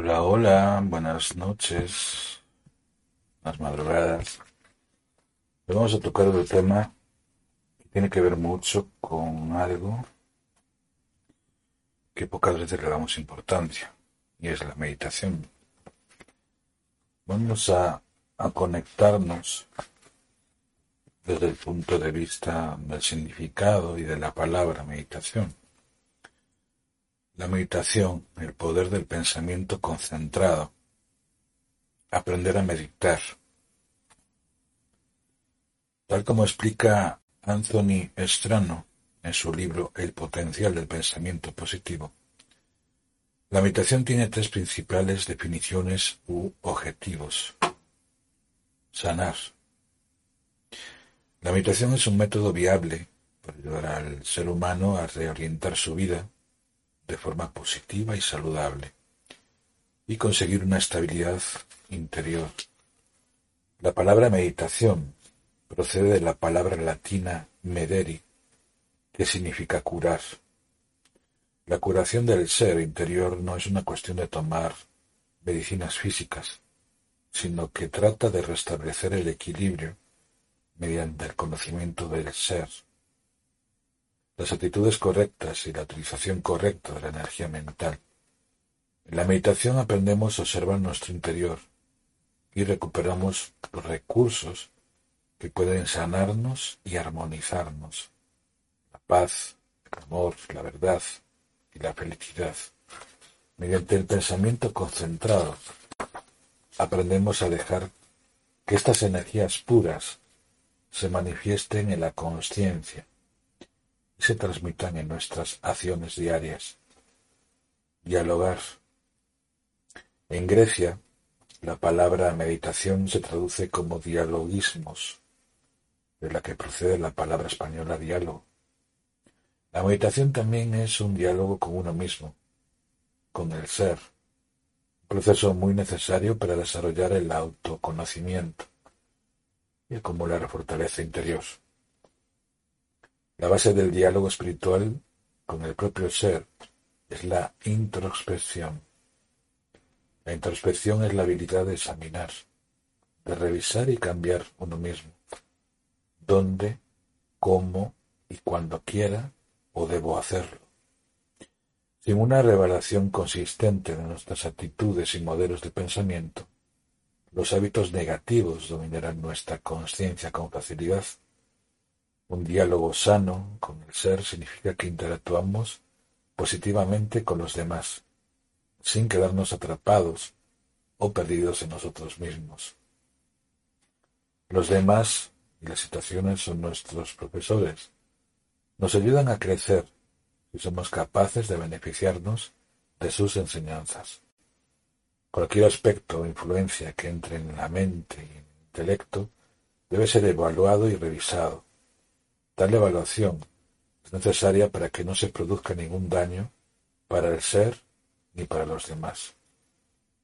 Hola, hola, buenas noches, buenas madrugadas. Hoy vamos a tocar el tema que tiene que ver mucho con algo que pocas veces le damos importancia, y es la meditación. Vamos a, a conectarnos desde el punto de vista del significado y de la palabra meditación. La meditación, el poder del pensamiento concentrado. Aprender a meditar. Tal como explica Anthony Estrano en su libro El potencial del pensamiento positivo, la meditación tiene tres principales definiciones u objetivos. Sanar. La meditación es un método viable para ayudar al ser humano a reorientar su vida de forma positiva y saludable y conseguir una estabilidad interior. La palabra meditación procede de la palabra latina mederi, que significa curar. La curación del ser interior no es una cuestión de tomar medicinas físicas, sino que trata de restablecer el equilibrio mediante el conocimiento del ser las actitudes correctas y la utilización correcta de la energía mental. En la meditación aprendemos a observar nuestro interior y recuperamos los recursos que pueden sanarnos y armonizarnos. La paz, el amor, la verdad y la felicidad. Mediante el pensamiento concentrado aprendemos a dejar que estas energías puras se manifiesten en la conciencia se transmitan en nuestras acciones diarias. Dialogar. En Grecia, la palabra meditación se traduce como dialogismos, de la que procede la palabra española diálogo. La meditación también es un diálogo con uno mismo, con el ser, un proceso muy necesario para desarrollar el autoconocimiento y acumular fortaleza interior. La base del diálogo espiritual con el propio ser es la introspección. La introspección es la habilidad de examinar, de revisar y cambiar uno mismo. ¿Dónde, cómo y cuando quiera o debo hacerlo? Sin una revelación consistente de nuestras actitudes y modelos de pensamiento, los hábitos negativos dominarán nuestra conciencia con facilidad un diálogo sano con el ser significa que interactuamos positivamente con los demás, sin quedarnos atrapados o perdidos en nosotros mismos. Los demás y las situaciones son nuestros profesores. Nos ayudan a crecer si somos capaces de beneficiarnos de sus enseñanzas. Cualquier aspecto o influencia que entre en la mente y en el intelecto debe ser evaluado y revisado Tal evaluación es necesaria para que no se produzca ningún daño para el ser ni para los demás.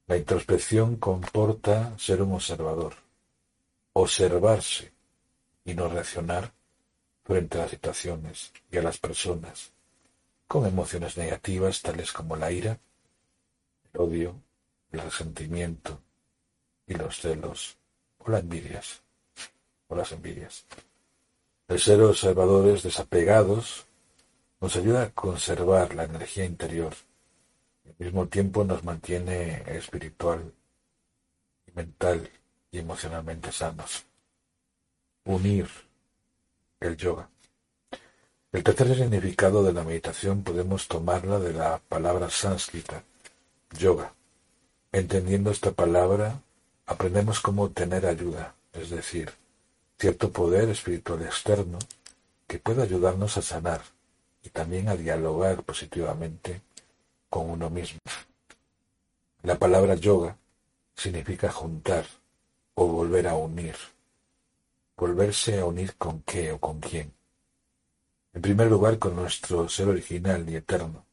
La introspección comporta ser un observador, observarse y no reaccionar frente a las situaciones y a las personas con emociones negativas tales como la ira, el odio, el resentimiento y los celos o las envidias o las envidias. El ser observadores desapegados nos ayuda a conservar la energía interior y al mismo tiempo nos mantiene espiritual, mental y emocionalmente sanos. Unir el yoga. El tercer significado de la meditación podemos tomarla de la palabra sánscrita, yoga. Entendiendo esta palabra, aprendemos cómo obtener ayuda, es decir, cierto poder espiritual externo que puede ayudarnos a sanar y también a dialogar positivamente con uno mismo. La palabra yoga significa juntar o volver a unir. ¿Volverse a unir con qué o con quién? En primer lugar, con nuestro ser original y eterno,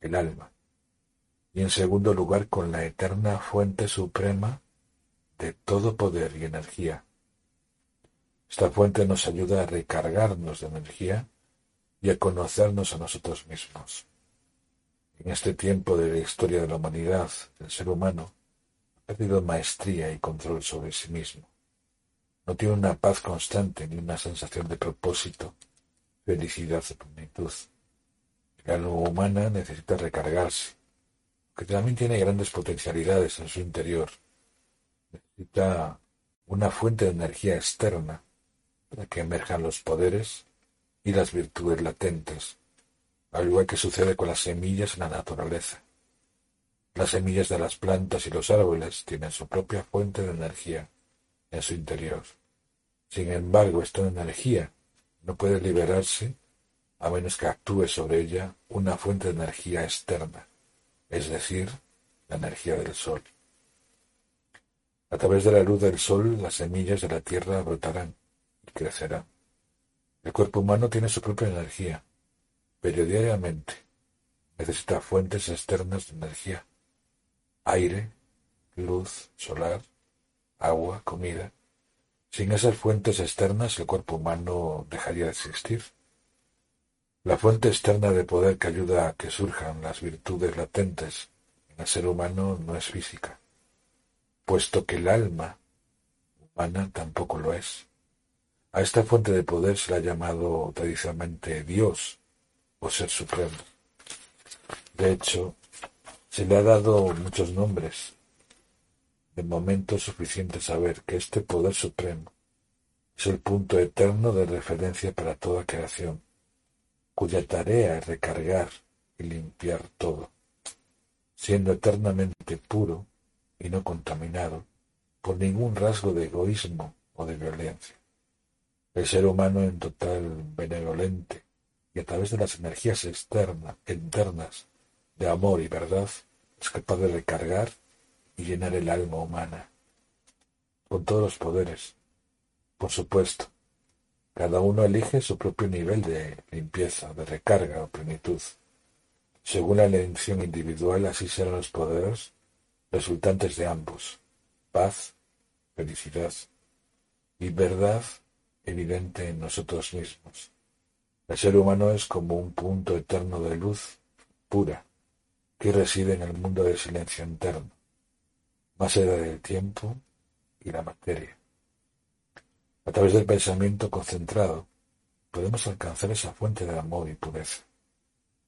el alma. Y en segundo lugar, con la eterna fuente suprema de todo poder y energía. Esta fuente nos ayuda a recargarnos de energía y a conocernos a nosotros mismos. En este tiempo de la historia de la humanidad, el ser humano ha perdido maestría y control sobre sí mismo. No tiene una paz constante ni una sensación de propósito, felicidad o plenitud. La alma humana necesita recargarse, que también tiene grandes potencialidades en su interior. Necesita una fuente de energía externa para que emerjan los poderes y las virtudes latentes, al igual que sucede con las semillas en la naturaleza. Las semillas de las plantas y los árboles tienen su propia fuente de energía en su interior. Sin embargo, esta energía no puede liberarse a menos que actúe sobre ella una fuente de energía externa, es decir, la energía del sol. A través de la luz del sol, las semillas de la tierra brotarán y crecerán. El cuerpo humano tiene su propia energía, pero diariamente necesita fuentes externas de energía aire, luz solar, agua, comida. Sin esas fuentes externas el cuerpo humano dejaría de existir. La fuente externa de poder que ayuda a que surjan las virtudes latentes en el ser humano no es física, puesto que el alma humana tampoco lo es. A esta fuente de poder se la ha llamado tradicionalmente Dios o Ser Supremo. De hecho, se le ha dado muchos nombres. De momento es suficiente saber que este poder supremo es el punto eterno de referencia para toda creación, cuya tarea es recargar y limpiar todo, siendo eternamente puro y no contaminado por ningún rasgo de egoísmo o de violencia. El ser humano en total benevolente y a través de las energías externas, internas de amor y verdad, es capaz de recargar y llenar el alma humana con todos los poderes. Por supuesto, cada uno elige su propio nivel de limpieza, de recarga o plenitud. Según la elección individual, así serán los poderes resultantes de ambos, paz, felicidad y verdad evidente en nosotros mismos. El ser humano es como un punto eterno de luz pura, que reside en el mundo del silencio interno, más allá del tiempo y la materia. A través del pensamiento concentrado podemos alcanzar esa fuente de amor y pureza.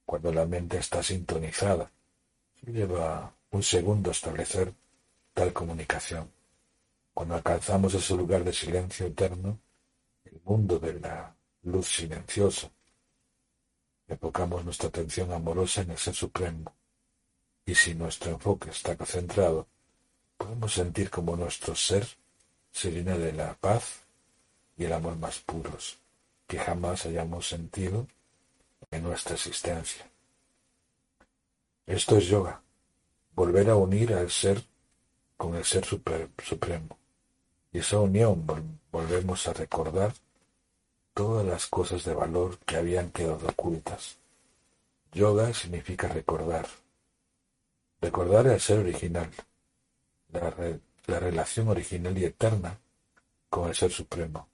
Cuando la mente está sintonizada, lleva un segundo establecer tal comunicación. Cuando alcanzamos ese lugar de silencio eterno, el mundo de la luz silenciosa, enfocamos nuestra atención amorosa en el Ser Supremo, y si nuestro enfoque está concentrado, podemos sentir como nuestro ser se llena de la paz y el amor más puros que jamás hayamos sentido en nuestra existencia. Esto es yoga, volver a unir al ser con el ser supremo. Esa unión volvemos a recordar todas las cosas de valor que habían quedado ocultas. Yoga significa recordar, Recordar el ser original, la, la relación original y eterna con el Ser Supremo,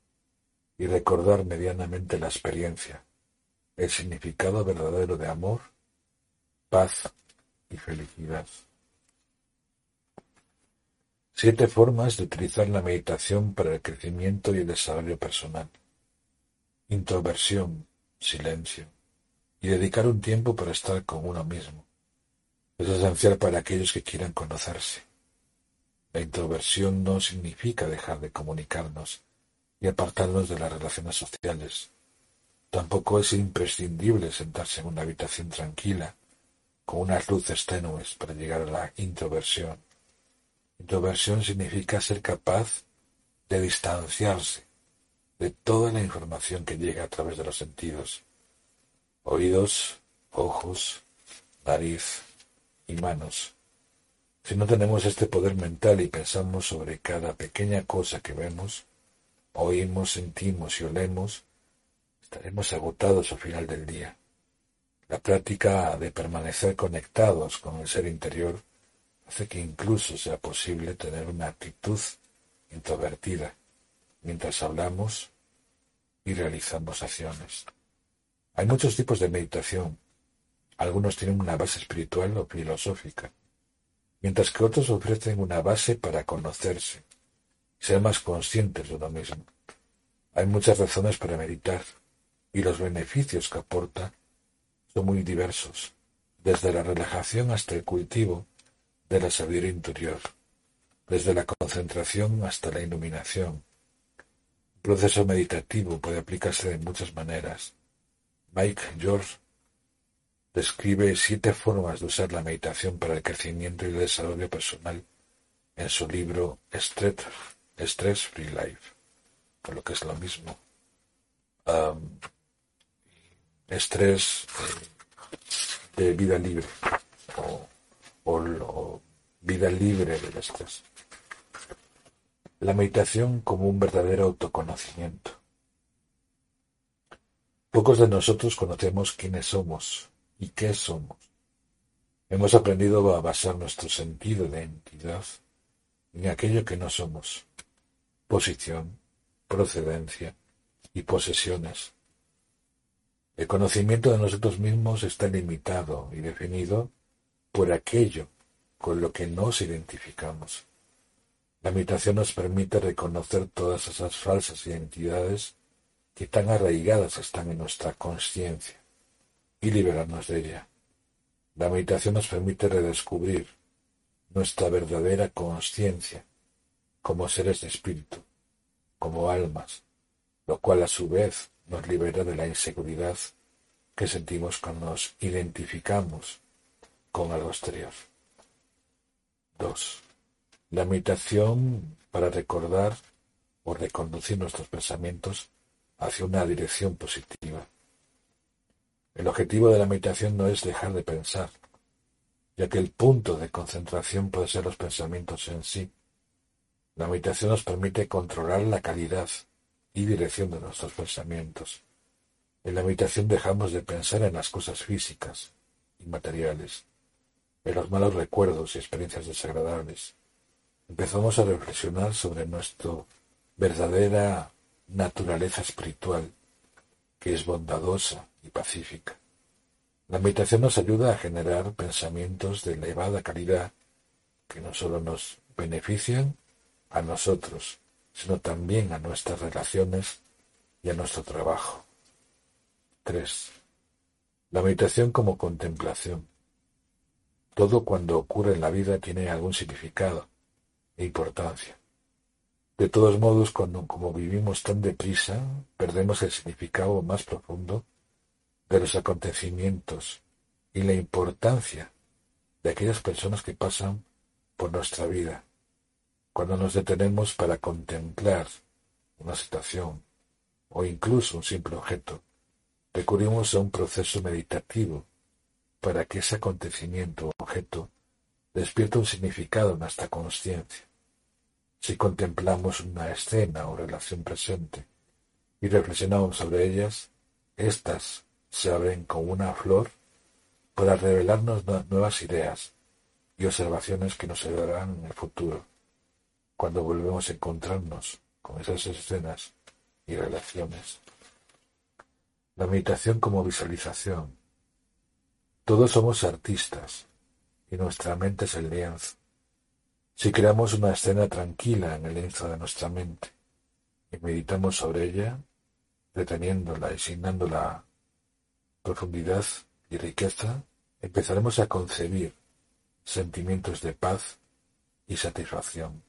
y recordar medianamente la experiencia, el significado verdadero de amor, paz y felicidad. Siete formas de utilizar la meditación para el crecimiento y el desarrollo personal. Introversión, silencio, y dedicar un tiempo para estar con uno mismo es esencial para aquellos que quieran conocerse. La introversión no significa dejar de comunicarnos y apartarnos de las relaciones sociales. Tampoco es imprescindible sentarse en una habitación tranquila con unas luces tenues para llegar a la introversión. Introversión significa ser capaz de distanciarse de toda la información que llega a través de los sentidos, oídos, ojos, nariz, y manos. Si no tenemos este poder mental y pensamos sobre cada pequeña cosa que vemos, oímos, sentimos y olemos, estaremos agotados al final del día. La práctica de permanecer conectados con el ser interior hace que incluso sea posible tener una actitud introvertida mientras hablamos y realizamos acciones. Hay muchos tipos de meditación. Algunos tienen una base espiritual o filosófica mientras que otros ofrecen una base para conocerse, ser más conscientes de uno mismo. Hay muchas razones para meditar, y los beneficios que aporta son muy diversos, desde la relajación hasta el cultivo de la sabiduría interior, desde la concentración hasta la iluminación. Un proceso meditativo puede aplicarse de muchas maneras. Mike George describe siete formas de usar la meditación para el crecimiento y el desarrollo personal en su libro Stress, Free Life, por lo que es lo mismo. estrés de vida libre o vida libre del estrés. La meditación como un verdadero autoconocimiento. Pocos de nosotros conocemos quiénes somos y qué somos. Hemos aprendido a basar nuestro sentido de entidad en aquello que no somos, posición, procedencia y posesiones. El conocimiento de nosotros mismos está limitado y definido por aquello con lo que nos identificamos. La meditación nos permite reconocer todas esas falsas identidades que tan arraigadas están en nuestra conciencia y liberarnos de ella. La meditación nos permite redescubrir nuestra verdadera conciencia como seres de espíritu, como almas, lo cual a su vez nos libera de la inseguridad que sentimos cuando nos identificamos con algo exterior. 2. La meditación para recordar o reconducir nuestros pensamientos hacia una dirección positiva. El objetivo de la meditación no es dejar de pensar, ya que el punto de concentración puede ser los pensamientos en sí. La meditación nos permite controlar la calidad y dirección de nuestros pensamientos. En la meditación dejamos de pensar en las cosas físicas y materiales, en los malos recuerdos y experiencias desagradables. Empezamos a reflexionar sobre nuestra verdadera naturaleza espiritual, que es bondadosa, y pacífica. La meditación nos ayuda a generar pensamientos de elevada calidad que no solo nos benefician a nosotros, sino también a nuestras relaciones y a nuestro trabajo. 3. La meditación como contemplación. Todo cuando ocurre en la vida tiene algún significado e importancia. De todos modos, cuando como vivimos tan deprisa, perdemos el significado más profundo de los acontecimientos y la importancia de aquellas personas que pasan por nuestra vida. Cuando nos detenemos para contemplar una situación o incluso un simple objeto, recurrimos a un proceso meditativo para que ese acontecimiento o objeto despierte un significado en nuestra conciencia. Si contemplamos una escena o relación presente y reflexionamos sobre ellas, éstas se abren con una flor para revelarnos nuevas ideas y observaciones que nos ayudarán en el futuro, cuando volvemos a encontrarnos con esas escenas y relaciones. La meditación como visualización. Todos somos artistas y nuestra mente es el lienzo. Si creamos una escena tranquila en el lienzo de nuestra mente y meditamos sobre ella, deteniéndola y asignándola profundidad y riqueza, empezaremos a concebir sentimientos de paz y satisfacción.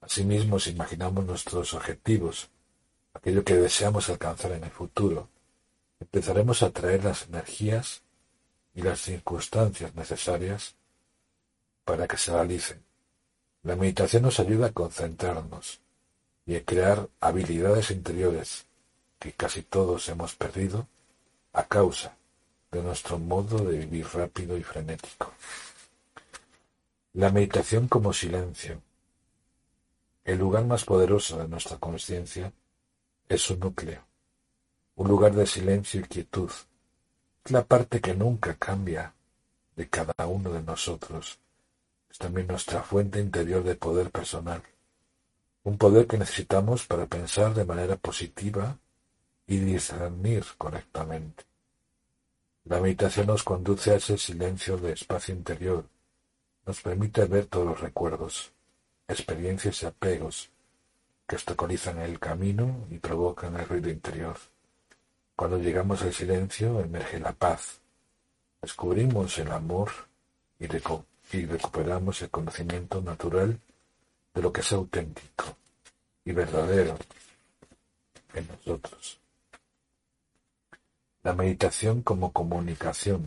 Asimismo, si imaginamos nuestros objetivos, aquello que deseamos alcanzar en el futuro, empezaremos a atraer las energías y las circunstancias necesarias para que se realicen. La meditación nos ayuda a concentrarnos y a crear habilidades interiores que casi todos hemos perdido a causa de nuestro modo de vivir rápido y frenético. La meditación como silencio. El lugar más poderoso de nuestra conciencia es su núcleo, un lugar de silencio y quietud. La parte que nunca cambia de cada uno de nosotros. Es también nuestra fuente interior de poder personal, un poder que necesitamos para pensar de manera positiva y discernir correctamente. La meditación nos conduce a ese silencio de espacio interior, nos permite ver todos los recuerdos, experiencias y apegos que obstaculizan el camino y provocan el ruido interior. Cuando llegamos al silencio emerge la paz, descubrimos el amor y, recuperamos el conocimiento natural de lo que es auténtico y verdadero en nosotros. La meditación como comunicación.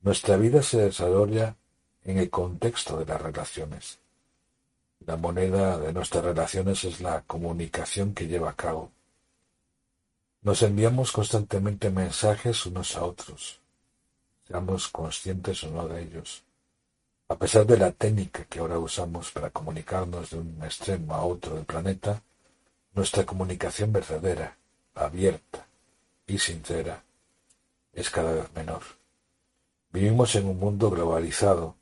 Nuestra vida se desarrolla en el contexto de las relaciones. La moneda de nuestras relaciones es la comunicación que lleva a cabo. Nos enviamos constantemente mensajes unos a otros, seamos conscientes o no de ellos. A pesar de la técnica que ahora usamos para comunicarnos de un extremo a otro del planeta, nuestra comunicación verdadera, abierta y sincera, es cada vez menor. Vivimos en un mundo globalizado,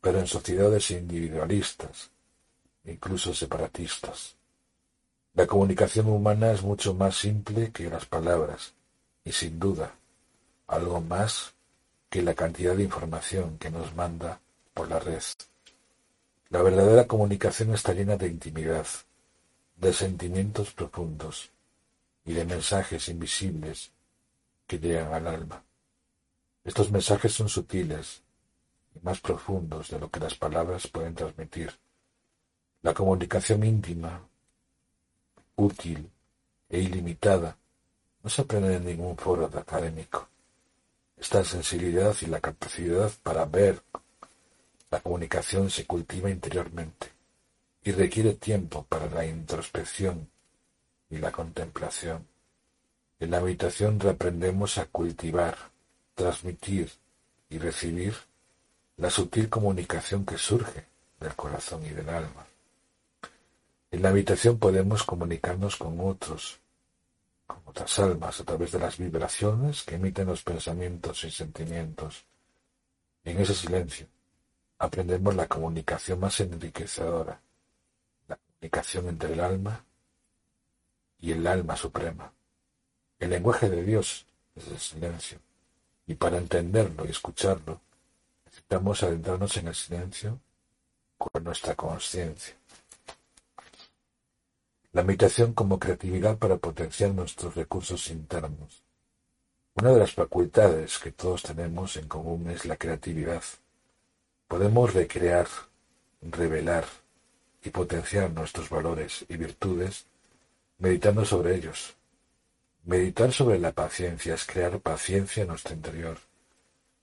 pero en sociedades individualistas, incluso separatistas. La comunicación humana es mucho más simple que las palabras y sin duda algo más que la cantidad de información que nos manda por la red. La verdadera comunicación está llena de intimidad, de sentimientos profundos y de mensajes invisibles que llegan al alma. Estos mensajes son sutiles, y más profundos de lo que las palabras pueden transmitir. La comunicación íntima, útil e ilimitada no se aprende en ningún foro académico. Esta sensibilidad y la capacidad para ver la comunicación se cultiva interiormente y requiere tiempo para la introspección y la contemplación. En la habitación reaprendemos a cultivar, transmitir y recibir la sutil comunicación que surge del corazón y del alma. En la habitación podemos comunicarnos con otros, con otras almas, a través de las vibraciones que emiten los pensamientos y sentimientos. En ese silencio aprendemos la comunicación más enriquecedora, la comunicación entre el alma y el alma suprema. El lenguaje de Dios es el silencio, y para entenderlo y escucharlo, Necesitamos adentrarnos en el silencio con nuestra conciencia. La meditación como creatividad para potenciar nuestros recursos internos. Una de las facultades que todos tenemos en común es la creatividad. Podemos recrear, revelar y potenciar nuestros valores y virtudes meditando sobre ellos. Meditar sobre la paciencia es crear paciencia en nuestro interior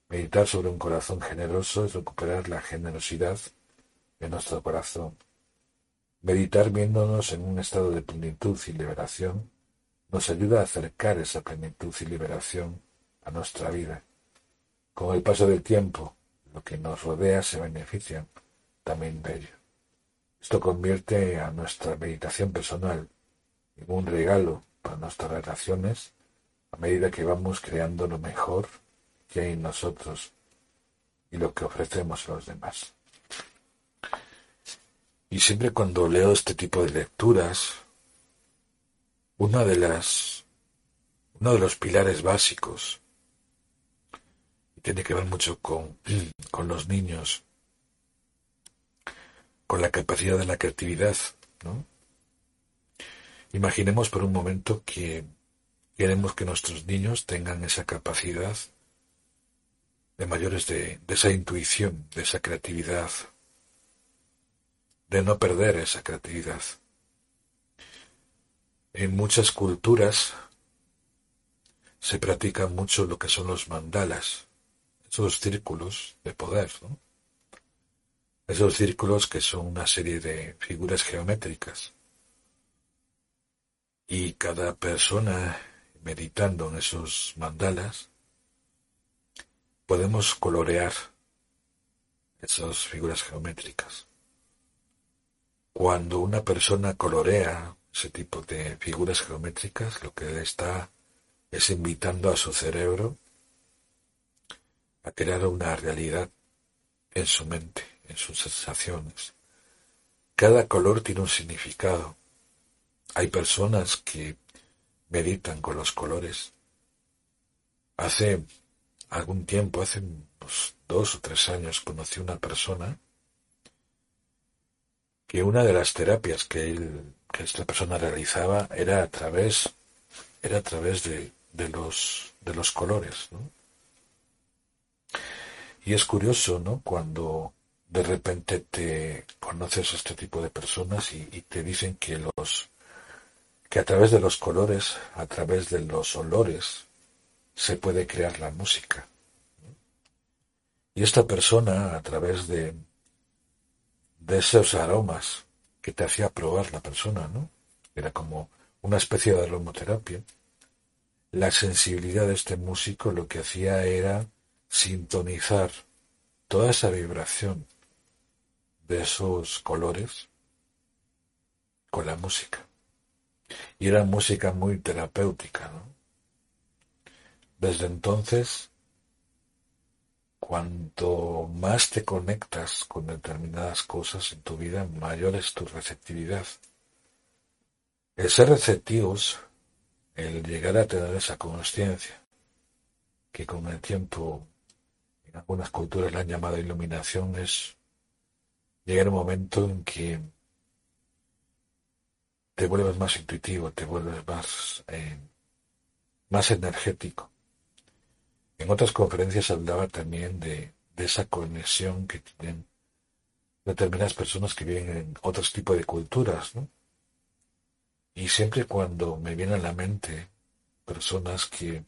Meditar sobre un corazón generoso es recuperar la generosidad de nuestro corazón. Meditar viéndonos en un estado de plenitud y liberación nos ayuda a acercar esa plenitud y liberación a nuestra vida. Con el paso del tiempo, lo que nos rodea se beneficia también de ello. Esto convierte a nuestra meditación personal en un regalo para nuestras relaciones a medida que vamos creando lo mejor que hay en nosotros y lo que ofrecemos a los demás. Y siempre cuando leo este tipo de lecturas, una de las, uno de los pilares básicos, y tiene que ver mucho con, con los niños, con la capacidad de la creatividad, ¿no? Imaginemos por un momento que queremos que nuestros niños tengan esa capacidad de mayores de, esa intuición, de esa creatividad, de no perder esa creatividad. En muchas culturas se practica mucho lo que son los mandalas, esos círculos de poder, esos círculos que son una serie de figuras geométricas. Y cada persona meditando en esos mandalas podemos colorear esas figuras geométricas. Cuando una persona colorea ese tipo de figuras geométricas, lo que está es invitando a su cerebro a crear una realidad en su mente, en sus sensaciones. Cada color tiene un significado. Hay personas que meditan con los colores. Hace algún tiempo, hace dos o tres años, conocí una persona que una de las terapias que, que esta persona realizaba era a través, era a través de, los, de los colores. Y es curioso, ¿no? Cuando de repente te conoces a este tipo de personas y, y, te dicen que los que a través de los colores, a través de los olores, se puede crear la música. Y esta persona, a través de, de esos aromas que te hacía probar la persona, ¿no? Era como una especie de aromoterapia. La sensibilidad de este músico lo que hacía era sintonizar toda esa vibración de esos colores con la música. Y era música muy terapéutica, ¿no? Desde entonces, cuanto más te conectas con determinadas cosas en tu vida, mayor es tu receptividad. El ser receptivos, el llegar a tener esa conciencia, que con el tiempo en algunas culturas la han llamado iluminación, es llegar un momento en que te vuelves más intuitivo, te vuelves más, eh, más energético. En otras conferencias hablaba también de, esa conexión que tienen determinadas personas que viven en otros tipos de culturas, ¿no? Y siempre cuando me viene a la mente personas que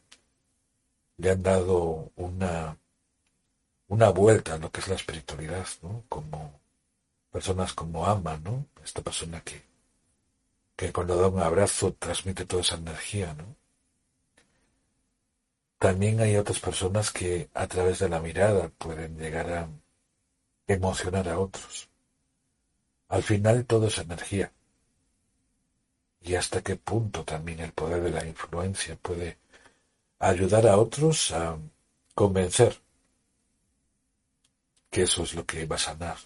le han dado una una vuelta a lo que es la espiritualidad, ¿no? Como personas como Ama, ¿no? Esta persona que, que cuando da un abrazo transmite toda esa energía, ¿no? También hay otras personas que a través de la mirada pueden llegar a emocionar a otros. Al final todo es energía. Y hasta qué punto también el poder de la influencia puede ayudar a otros a convencer que eso es lo que va a sanar.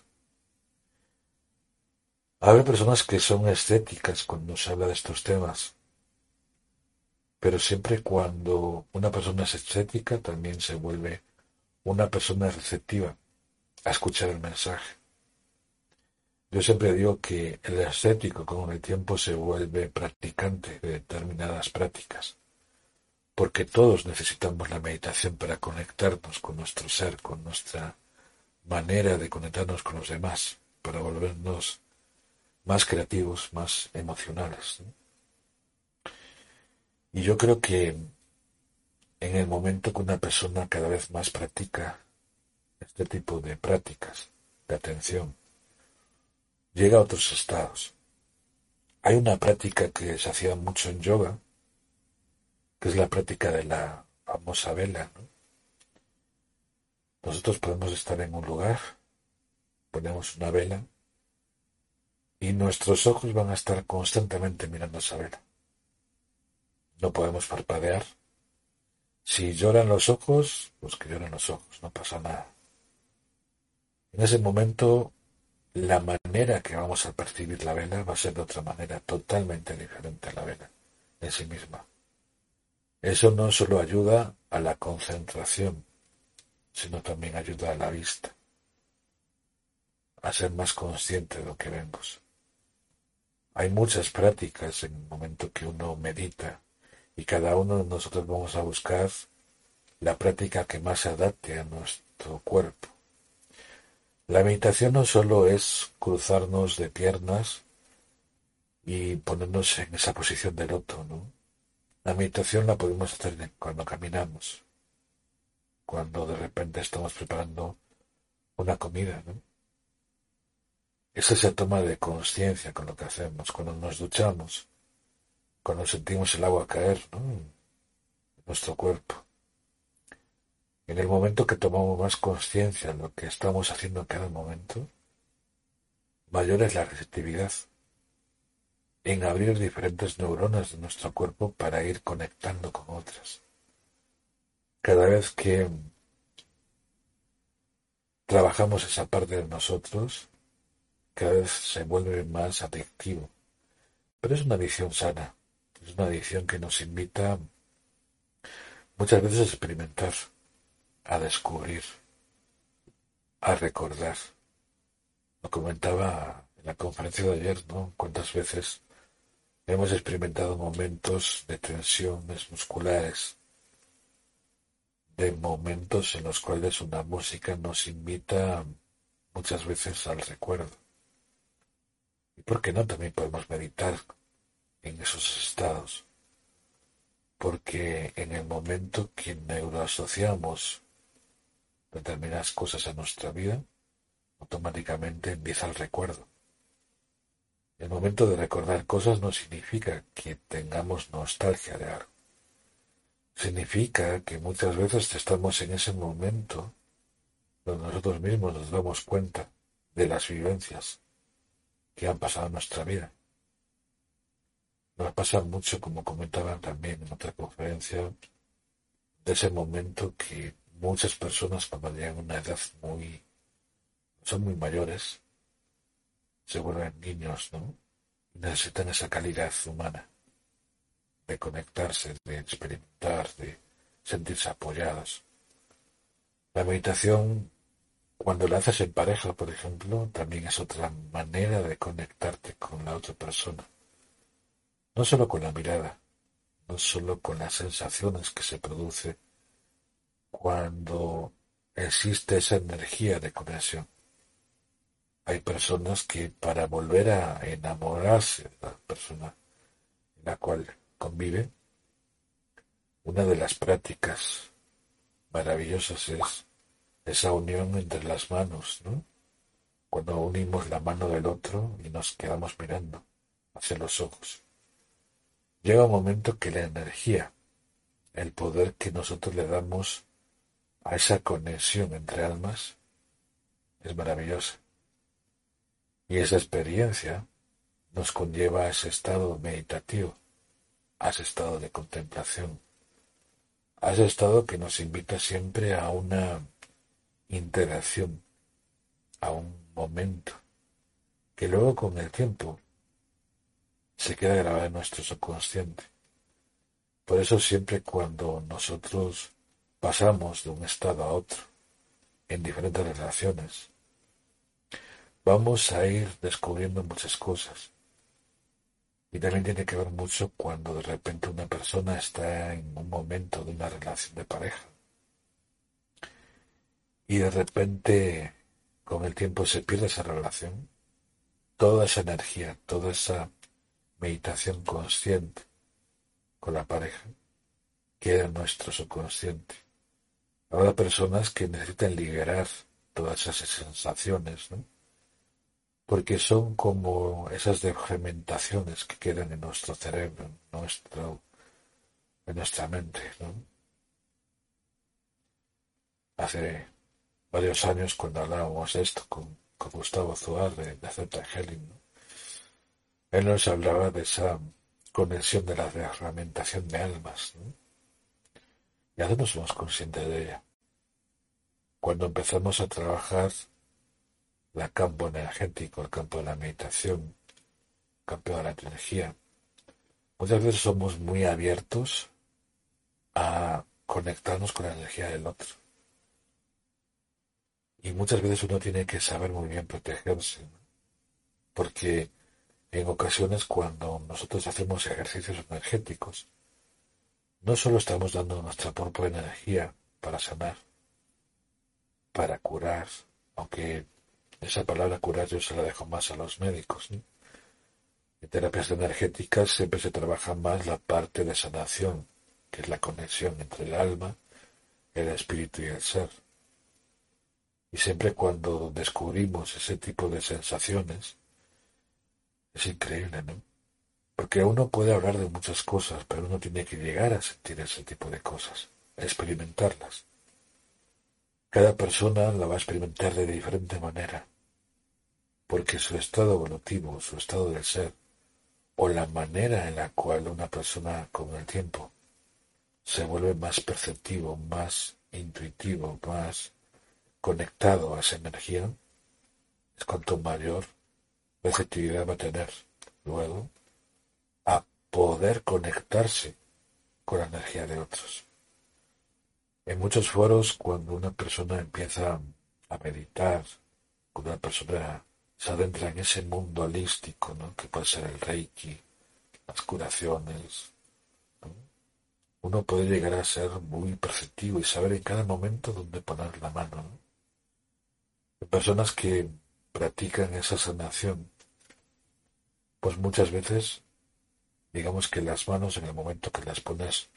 Habrá personas que son estéticas cuando se habla de estos temas, pero siempre cuando una persona es estética también se vuelve una persona receptiva a escuchar el mensaje. Yo siempre digo que el estético con el tiempo se vuelve practicante de determinadas prácticas, porque todos necesitamos la meditación para conectarnos con nuestro ser, con nuestra manera de conectarnos con los demás, para volvernos más creativos, más emocionales. Y yo creo que en el momento que una persona cada vez más practica este tipo de prácticas de atención, llega a otros estados. Hay una práctica que se hacía mucho en yoga, que es la práctica de la famosa vela, ¿no? Nosotros podemos estar en un lugar, ponemos una vela y nuestros ojos van a estar constantemente mirando esa vela. No podemos parpadear. Si lloran los ojos, pues que lloran los ojos, no pasa nada. En ese momento, la manera que vamos a percibir la vela va a ser de otra manera, totalmente diferente a la vela en sí misma. Eso no solo ayuda a la concentración sino también ayuda a la vista, a ser más consciente de lo que vemos. Hay muchas prácticas en el momento que uno medita y cada uno de nosotros vamos a buscar la práctica que más se adapte a nuestro cuerpo. La meditación no solo es cruzarnos de piernas y ponernos en esa posición de loto, ¿no? La meditación la podemos hacer cuando caminamos, cuando de repente estamos preparando una comida, ¿no? Es esa toma de conciencia con lo que hacemos, cuando nos duchamos, cuando sentimos el agua caer, ¿no? En nuestro cuerpo. En el momento que tomamos más conciencia de lo que estamos haciendo en cada momento, mayor es la receptividad en abrir diferentes neuronas de nuestro cuerpo para ir conectando con otras. Cada vez que trabajamos esa parte de nosotros, cada vez se vuelve más adictivo. Pero es una adicción sana, es una adicción que nos invita muchas veces a experimentar, a descubrir, a recordar. Lo comentaba en la conferencia de ayer, ¿no? Cuántas veces hemos experimentado momentos de tensiones musculares, de momentos en los cuales una música nos invita muchas veces al recuerdo. ¿Y por qué no? También podemos meditar en esos estados. Porque en el momento que neuroasociamos determinadas cosas a nuestra vida, automáticamente empieza el recuerdo. El momento de recordar cosas no significa que tengamos nostalgia de algo. Significa que muchas veces estamos en ese momento donde nosotros mismos nos damos cuenta de las vivencias que han pasado en nuestra vida. Nos pasa mucho, como comentaban también en otra conferencia, de ese momento que muchas personas cuando llegan a una edad muy, son muy mayores, se vuelven niños, ¿no? Necesitan esa calidad humana de conectarse, de experimentar, de sentirse apoyados. La meditación cuando la haces en pareja, por ejemplo, también es otra manera de conectarte con la otra persona. No solo con la mirada, no solo con las sensaciones que se produce cuando existe esa energía de conexión. Hay personas que para volver a enamorarse de la persona en la cual convive, una de las prácticas maravillosas es esa unión entre las manos, ¿no? Cuando unimos la mano del otro y nos quedamos mirando hacia los ojos. Llega un momento que la energía, el poder que nosotros le damos a esa conexión entre almas, es maravillosa. Y esa experiencia nos conlleva a ese estado meditativo, a ese estado de contemplación, a ese estado que nos invita siempre a una interacción a un momento que luego con el tiempo se queda grabado en nuestro subconsciente. Por eso siempre cuando nosotros pasamos de un estado a otro en diferentes relaciones, vamos a ir descubriendo muchas cosas. Y también tiene que ver mucho cuando de repente una persona está en un momento de una relación de pareja y de repente con el tiempo se pierde esa relación, toda esa energía, toda esa meditación consciente con la pareja queda en nuestro subconsciente. Habrá personas que necesitan liberar todas esas sensaciones, ¿no? Porque son como esas fragmentaciones que quedan en nuestro cerebro, en, nuestro, nuestra mente, ¿no? Hace varios años cuando hablábamos esto con, Gustavo Zuar de, de Z él nos hablaba de esa conexión de la fragmentación de almas. Y ahora no somos conscientes de ella. Cuando empezamos a trabajar el campo energético, el campo de la meditación, el campo de la energía, muchas veces somos muy abiertos a conectarnos con la energía del otro. Y muchas veces uno tiene que saber muy bien protegerse, porque en ocasiones cuando nosotros hacemos ejercicios energéticos, no solo estamos dando nuestra propia energía para sanar, para curar, aunque esa palabra curar yo se la dejo más a los médicos. En terapias energéticas siempre se trabaja más la parte de sanación, que es la conexión entre el alma, el espíritu y el ser. Y siempre cuando descubrimos ese tipo de sensaciones, es increíble, ¿no? Porque uno puede hablar de muchas cosas, pero uno tiene que llegar a sentir ese tipo de cosas, a experimentarlas. Cada persona la va a experimentar de diferente manera, porque su estado evolutivo, su estado del ser, o la manera en la cual una persona con el tiempo se vuelve más perceptivo, más intuitivo, más conectado a esa energía, es cuanto mayor receptividad va a tener luego a poder conectarse con la energía de otros. En muchos foros, cuando una persona empieza a meditar, cuando una persona se adentra en ese mundo holístico, ¿no? que puede ser el reiki, las curaciones, uno puede llegar a ser muy perceptivo y saber en cada momento dónde poner la mano. personas que practican esa sanación, pues muchas veces, digamos que las manos en el momento que las pones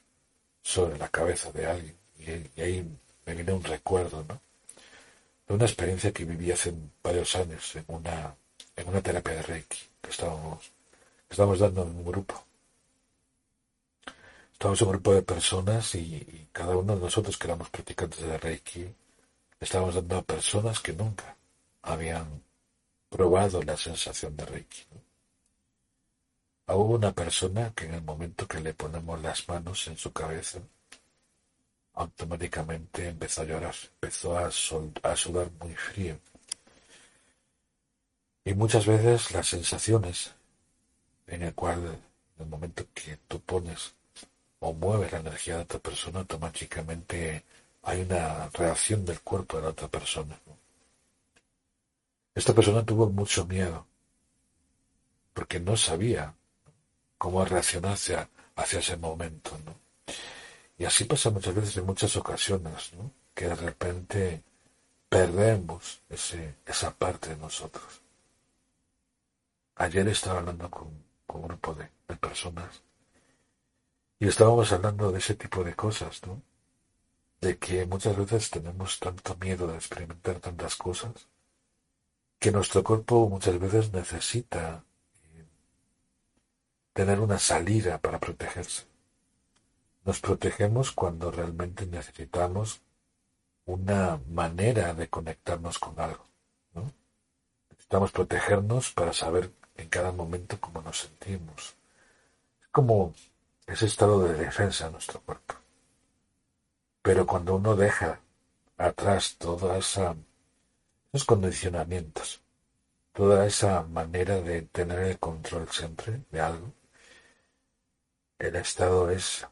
sobre la cabeza de alguien, y, ahí me viene un recuerdo, ¿no? De una experiencia que viví hace varios años en una, en una terapia de Reiki que estábamos, estábamos dando en un grupo. Estábamos un grupo de personas y, cada uno de nosotros que éramos practicantes de Reiki, estábamos dando a personas que nunca habían probado la sensación de Reiki. Hubo una persona que en el momento que le ponemos las manos en su cabeza, automáticamente empezó a llorar, empezó a, a sudar muy frío. Y muchas veces las sensaciones en el cual, en el momento que tú pones o mueve la energía de otra persona, automáticamente hay una reacción del cuerpo de la otra persona. Esta persona tuvo mucho miedo, porque no sabía cómo reaccionar hacia, ese momento. ¿no? Y así pasa muchas veces en muchas ocasiones, ¿no? que de repente perdemos ese, esa parte de nosotros. Ayer estaba hablando con, un grupo de personas y estábamos hablando de ese tipo de cosas, ¿no? De que muchas veces tenemos tanto miedo de experimentar tantas cosas que nuestro cuerpo muchas veces necesita tener una salida para protegerse. Nos protegemos cuando realmente necesitamos una manera de conectarnos con algo. Necesitamos protegernos para saber en cada momento cómo nos sentimos. Es como ese estado de defensa de nuestro cuerpo. Pero cuando uno deja atrás toda esa esos condicionamientos, toda esa manera de tener el control siempre de algo, el estado es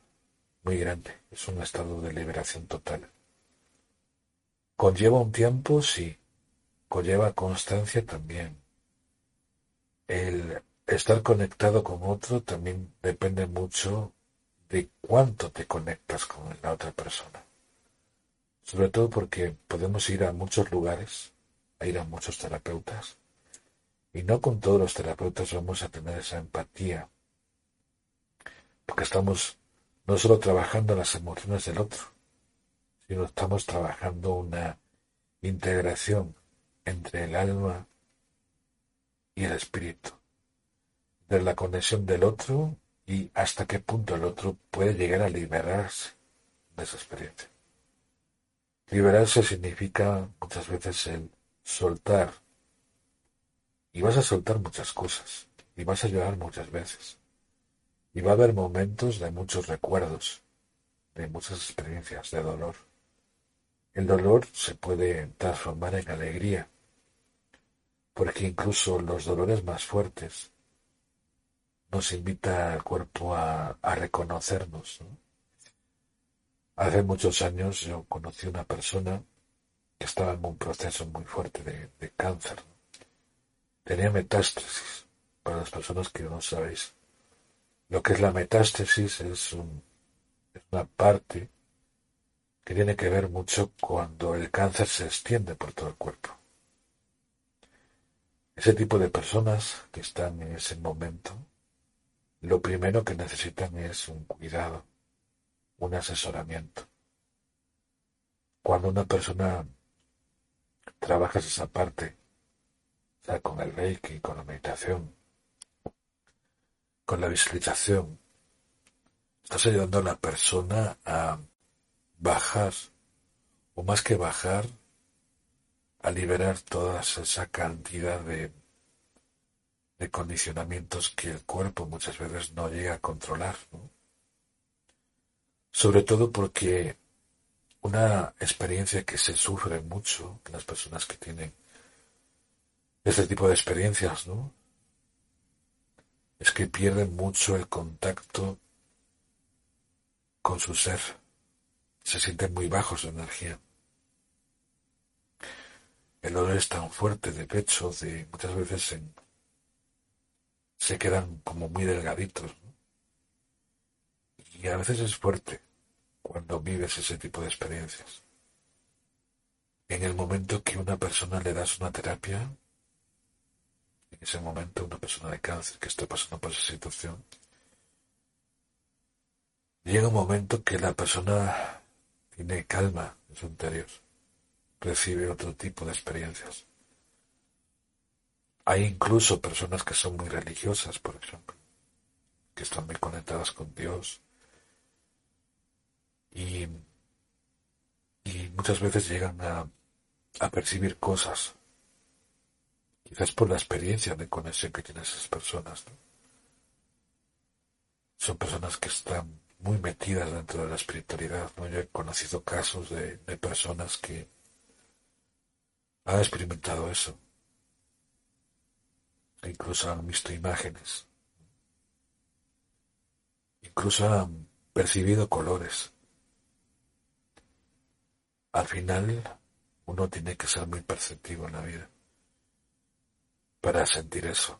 muy grande, es un estado de liberación total. ¿Conlleva un tiempo? Sí. Conlleva constancia también. El estar conectado con otro también depende mucho de cuánto te conectas con la otra persona. Sobre todo porque podemos ir a muchos lugares, a ir a muchos terapeutas, y no con todos los terapeutas vamos a tener esa empatía, porque estamos no solo trabajando las emociones del otro, sino estamos trabajando una integración entre el alma y el espíritu de la conexión del otro y hasta qué punto el otro puede llegar a liberarse de esa experiencia. Liberarse significa muchas veces el soltar. Y vas a soltar muchas cosas. Y vas a llorar muchas veces. Y va a haber momentos de muchos recuerdos, de muchas experiencias de dolor. El dolor se puede transformar en alegría, porque incluso los dolores más fuertes nos invita al cuerpo a, reconocernos. Hace muchos años yo conocí una persona que estaba en un proceso muy fuerte de, cáncer. Tenía metástasis. Para las personas que no sabéis, lo que es la metástasis es, es una parte que tiene que ver mucho cuando el cáncer se extiende por todo el cuerpo. Ese tipo de personas que están en ese momento lo primero que necesitan es un cuidado, un asesoramiento. Cuando una persona trabaja esa parte, o sea, con el reiki, con la meditación, con la visualización, estás ayudando a la persona a bajar o más que bajar, a liberar toda esa cantidad de, de condicionamientos que el cuerpo muchas veces no llega a controlar. Sobre todo porque una experiencia que se sufre mucho las personas que tienen este tipo de experiencias, ¿no? Es que pierden mucho el contacto con su ser. Se sienten muy bajos de energía. El olor es tan fuerte de pecho, de muchas veces se quedan como muy delgaditos. Y a veces es fuerte cuando vives ese tipo de experiencias. En el momento que una persona le das una terapia, ese momento una persona de cáncer que está pasando por esa situación, llega un momento que la persona tiene calma en su interior, recibe otro tipo de experiencias. Hay incluso personas que son muy religiosas, por ejemplo, que están muy conectadas con Dios, y, muchas veces llegan a, a percibir cosas, quizás por la experiencia de conexión que tienen esas personas. Son personas que están muy metidas dentro de la espiritualidad. ¿no? Yo he conocido casos de, personas que han experimentado eso. Incluso han visto imágenes. Incluso han percibido colores. Al final, uno tiene que ser muy perceptivo en la vida para sentir eso.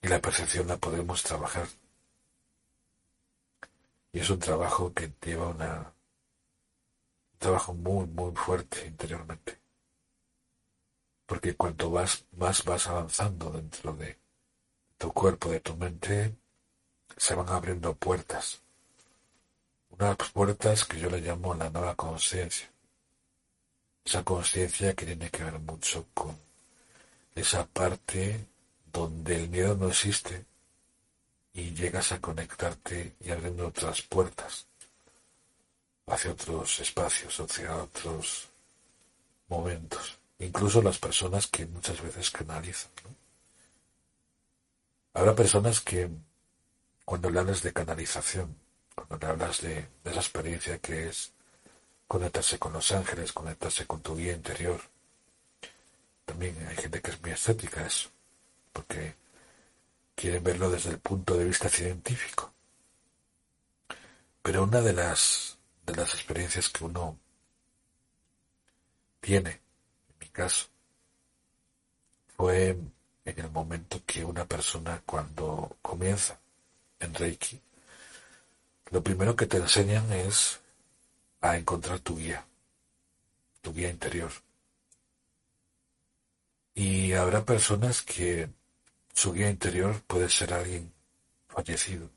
Y la percepción la podemos trabajar. Y es un trabajo que lleva una, un trabajo muy, muy fuerte interiormente. Porque cuanto vas, más vas avanzando dentro de tu cuerpo, de tu mente, se van abriendo puertas unas puertas que yo le llamo la nueva conciencia. Esa conciencia que tiene que ver mucho con esa parte donde el miedo no existe y llegas a conectarte y abriendo otras puertas hacia otros espacios, hacia otros momentos, incluso las personas que muchas veces canalizan. Habrá personas que cuando le hablas de canalización cuando hablas de, esa experiencia que es conectarse con los ángeles, conectarse con tu guía interior. También hay gente que es muy escéptica eso, porque quieren verlo desde el punto de vista científico. Pero una de las, de las experiencias que uno tiene, en mi caso, fue en el momento que una persona cuando comienza en Reiki lo primero que te enseñan es a encontrar tu guía, tu guía interior. Y habrá personas que su guía interior puede ser alguien fallecido,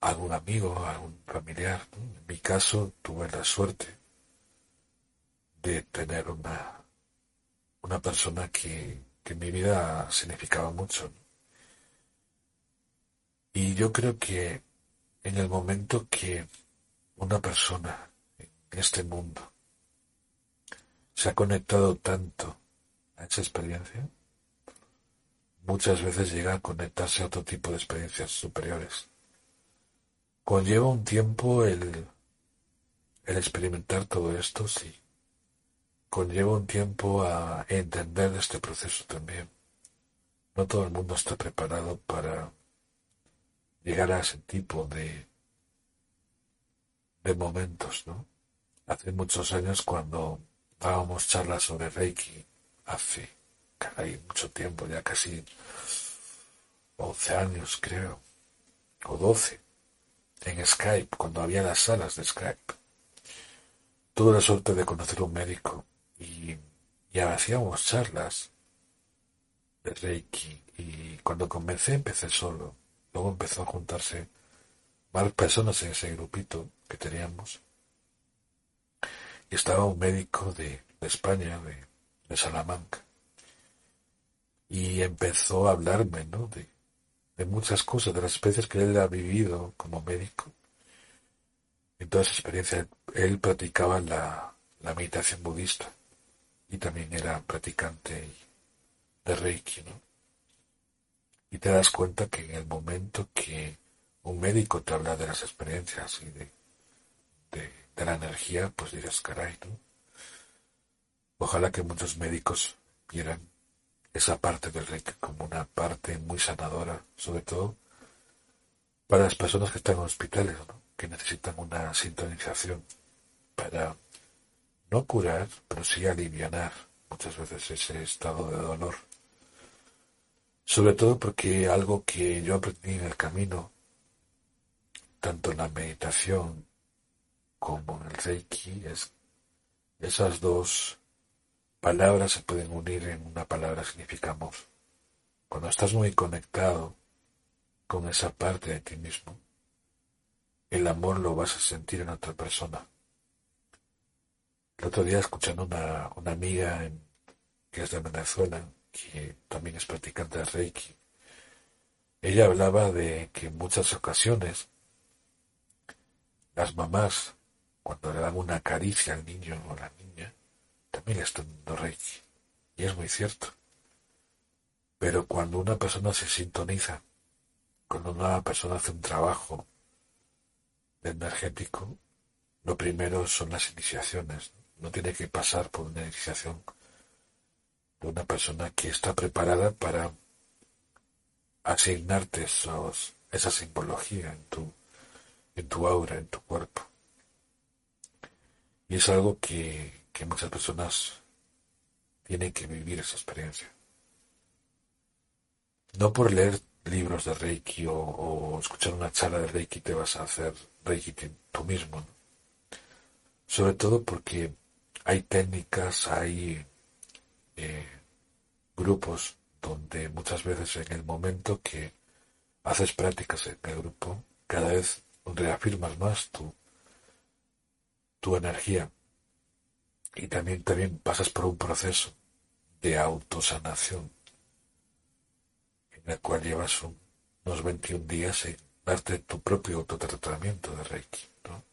algún amigo, algún familiar. En mi caso tuve la suerte de tener una, una persona que, que en mi vida significaba mucho. Y yo creo que en el momento que una persona en este mundo se ha conectado tanto a esa experiencia, muchas veces llega a conectarse a otro tipo de experiencias superiores. Conlleva un tiempo el, el experimentar todo esto, sí. Conlleva un tiempo a entender este proceso también. No todo el mundo está preparado para llegar a ese tipo de, de momentos, ¿no? Hace muchos años cuando dábamos charlas sobre Reiki, hace caray, mucho tiempo, ya casi 11 años creo, o 12, en Skype, cuando había las salas de Skype. Tuve la suerte de conocer a un médico y, y hacíamos charlas de Reiki y cuando comencé empecé solo Luego empezó a juntarse más personas en ese grupito que teníamos. Estaba un médico de, España, de, Salamanca. Y empezó a hablarme, ¿no? De, de muchas cosas, de las especies que él ha vivido como médico. En toda esa experiencia él practicaba la, meditación budista y también era practicante de Reiki, ¿no? Y te das cuenta que en el momento que un médico te habla de las experiencias y de, de, la energía, pues dices, caray, ¿no? Ojalá que muchos médicos vieran esa parte del Reiki como una parte muy sanadora, sobre todo para las personas que están en hospitales, ¿no? que necesitan una sintonización para no curar, pero sí aliviar muchas veces ese estado de dolor. Sobre todo porque algo que yo aprendí en el camino, tanto en la meditación como el Reiki, es esas dos palabras se pueden unir en una palabra significa amor. Cuando estás muy conectado con esa parte de ti mismo, el amor lo vas a sentir en otra persona. El otro día escuchando una, una amiga que es de Venezuela, que también es practicante de Reiki, ella hablaba de que en muchas ocasiones las mamás, cuando le dan una caricia al niño o la niña, también le están dando Reiki. Y es muy cierto. Pero cuando una persona se sintoniza, cuando una persona hace un trabajo energético, lo primero son las iniciaciones. No tiene que pasar por una iniciación de una persona que está preparada para asignarte esa simbología en tu aura, en tu cuerpo. Y es algo que, que muchas personas tienen que vivir esa experiencia. No por leer libros de Reiki o, escuchar una charla de Reiki te vas a hacer Reiki tú mismo. Sobre todo porque hay técnicas, hay eh, grupos donde muchas veces en el momento que haces prácticas en el grupo, cada vez reafirmas más tu, tu energía y también, también pasas por un proceso de autosanación en el cual llevas unos 21 días en darte tu propio autotratamiento de Reiki, ¿no?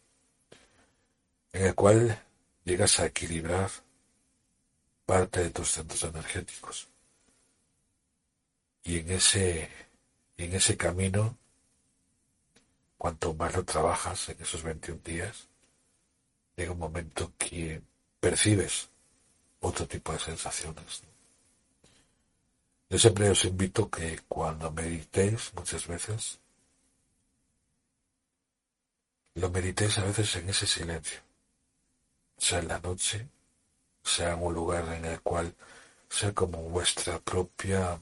en el cual llegas a equilibrar parte de tus centros energéticos. Y en ese, en ese camino, cuanto más lo trabajas en esos 21 días, llega un momento que percibes otro tipo de sensaciones. Yo siempre os invito que cuando meditéis muchas veces, lo meditéis a veces en ese silencio, sea en la noche, sea en un lugar en el cual sea como vuestra propia,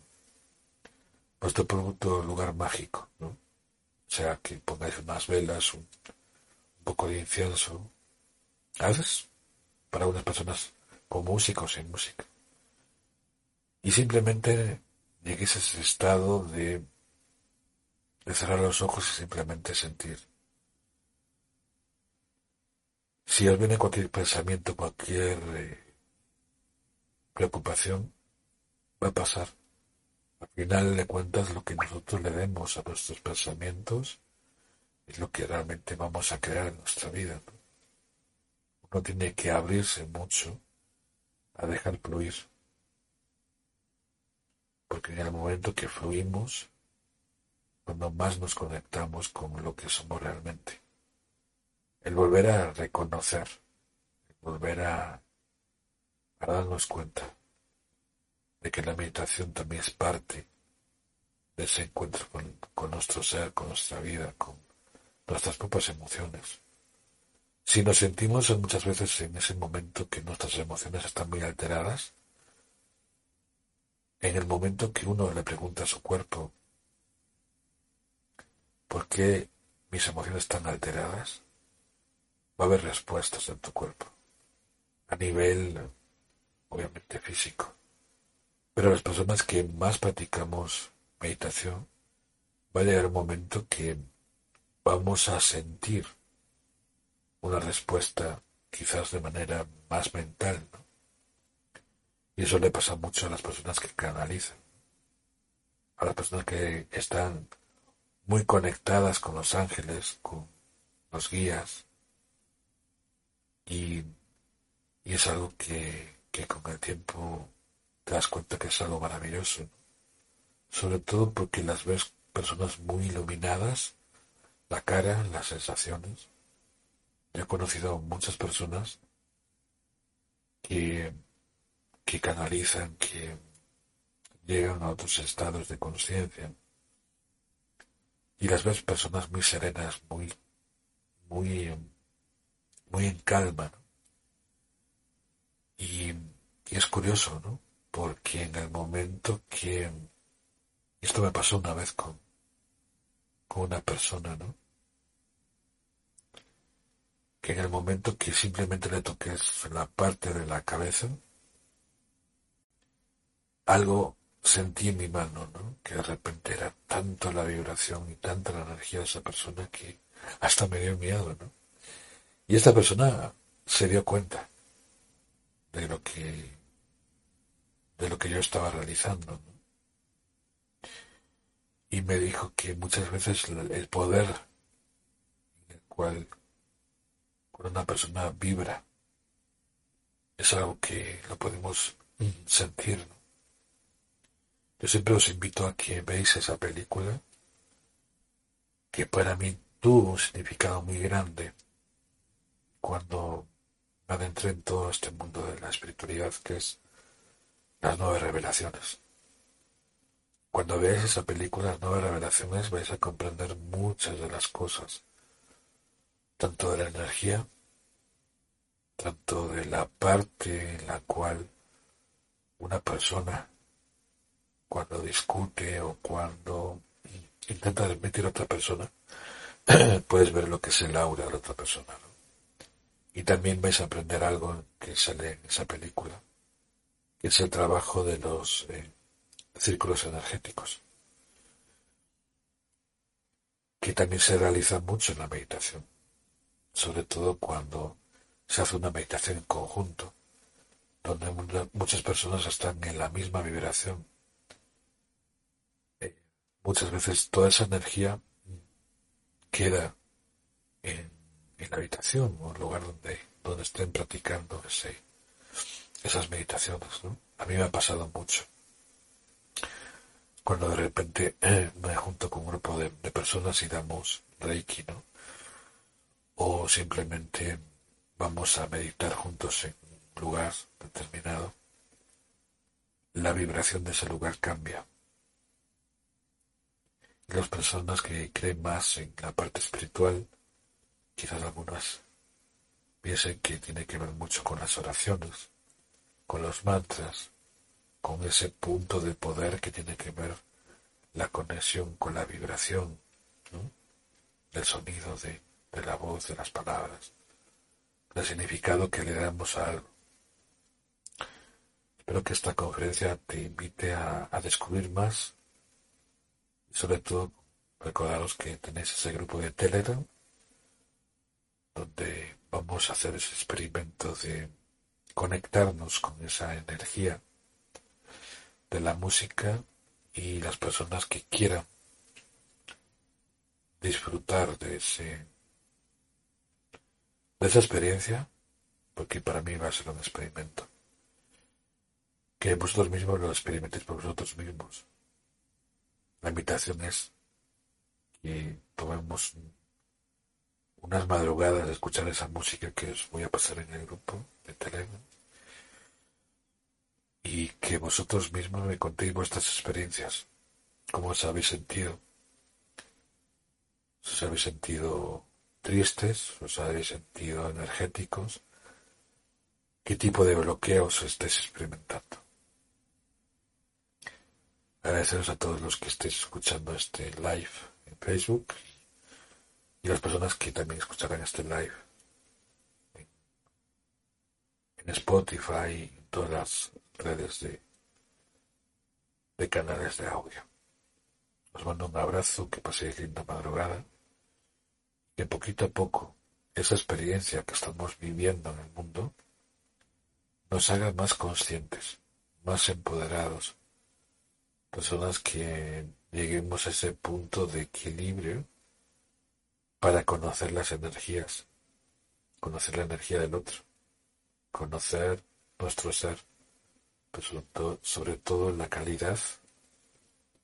vuestro propio lugar mágico, ¿no? sea que pongáis unas velas, un poco de incienso, para unas personas con música o sin música y simplemente llegues a ese estado de, cerrar los ojos y simplemente sentir. Si os viene cualquier pensamiento, cualquier eh, preocupación, va a pasar. Al final de cuentas, lo que nosotros le demos a nuestros pensamientos es lo que realmente vamos a crear en nuestra vida. Uno tiene que abrirse mucho a dejar fluir porque en el momento que fluimos, cuando más nos conectamos con lo que somos realmente. El volver a reconocer, el volver a, darnos cuenta de que la meditación también es parte de ese encuentro con nuestro ser, con nuestra vida, con nuestras propias emociones. Si nos sentimos muchas veces en ese momento que nuestras emociones están muy alteradas, en el momento que uno le pregunta a su cuerpo, ¿por qué mis emociones están alteradas? Va a haber respuestas en tu cuerpo, a nivel, obviamente, físico. Pero las personas que más practicamos meditación, va a llegar un momento que vamos a sentir una respuesta quizás de manera más mental. Y eso le pasa mucho a las personas que canalizan, a las personas que están muy conectadas con los ángeles, con los guías, Y, es algo que con el tiempo te das cuenta que es algo maravilloso. Sobre todo porque las ves personas muy iluminadas, la cara, las sensaciones. He conocido muchas personas que, que canalizan, que llegan a otros estados de conciencia. Y las ves personas muy serenas, muy, muy, muy en calma. Y, y es curioso, ¿no? Porque en el momento que, esto me pasó una vez con, con una persona, ¿no? Que en el momento que simplemente le toques la parte de la cabeza, algo sentí en mi mano, ¿no? Que de repente era tanto la vibración y tanta la energía de esa persona que hasta me dio miedo, ¿no? Y esta persona se dio cuenta de lo que de lo que yo estaba realizando, ¿no? Y me dijo que muchas veces el poder en el cual una persona vibra es algo que lo podemos sentir. Yo siempre os invito a que veáis esa película, que para mí tuvo un significado muy grande cuando me adentré en todo este mundo de la espiritualidad, que es las nueve revelaciones. Cuando veáis esa película, las nueve revelaciones, vais a comprender muchas de las cosas, tanto de la energía, tanto de la parte en la cual una persona cuando discute o cuando intenta desmentir a otra persona, puedes ver lo que es el aura de la otra persona. Y también vais a aprender algo que sale en esa película, que es el trabajo de los eh, círculos energéticos, que también se realiza mucho en la meditación, sobre todo cuando se hace una meditación en conjunto, donde muchas personas están en la misma vibración muchas veces toda esa energía queda en, la habitación o en el lugar donde, donde estén practicando ese, esas meditaciones. A mí me ha pasado mucho. Cuando de repente eh, me junto con un grupo de, de, personas y damos reiki, ¿no? O simplemente vamos a meditar juntos en un lugar determinado, la vibración de ese lugar cambia. Las personas que creen más en la parte espiritual, quizás algunas piensen que tiene que ver mucho con las oraciones, con los mantras, con ese punto de poder que tiene que ver la conexión con la vibración del sonido, de, la voz, de las palabras, el significado que le damos a algo. Espero que esta conferencia te invite a descubrir más sobre todo, recordaros que tenéis ese grupo de Telegram, donde vamos a hacer ese experimento de conectarnos con esa energía de la música y las personas que quieran disfrutar de ese de esa experiencia porque para mí va a ser un experimento. Que vosotros mismos lo experimentéis por vosotros mismos. La invitación es que tomemos unas madrugadas de escuchar esa música que os voy a pasar en el grupo de Telegram y que vosotros mismos me contéis vuestras experiencias, cómo os habéis sentido, os habéis sentido tristes, os habéis sentido energéticos, qué tipo de bloqueos estáis experimentando. Agradeceros a todos los que estéis escuchando este live en Facebook y las personas que también escucharán este live en, Spotify y en todas las redes de, de canales de audio. Os mando un abrazo, que paséis linda madrugada, que poquito a poco esa experiencia que estamos viviendo en el mundo nos haga más conscientes, más empoderados, personas que lleguemos a ese punto de equilibrio para conocer las energías conocer la energía del otro, conocer nuestro ser, pero sobre todo, la calidad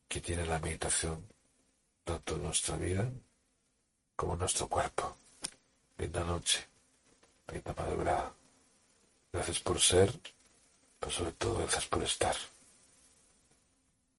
que tiene la meditación, tanto en nuestra vida como nuestro cuerpo. Linda noche, linda madrugada. Gracias por ser, pero sobre todo gracias por estar.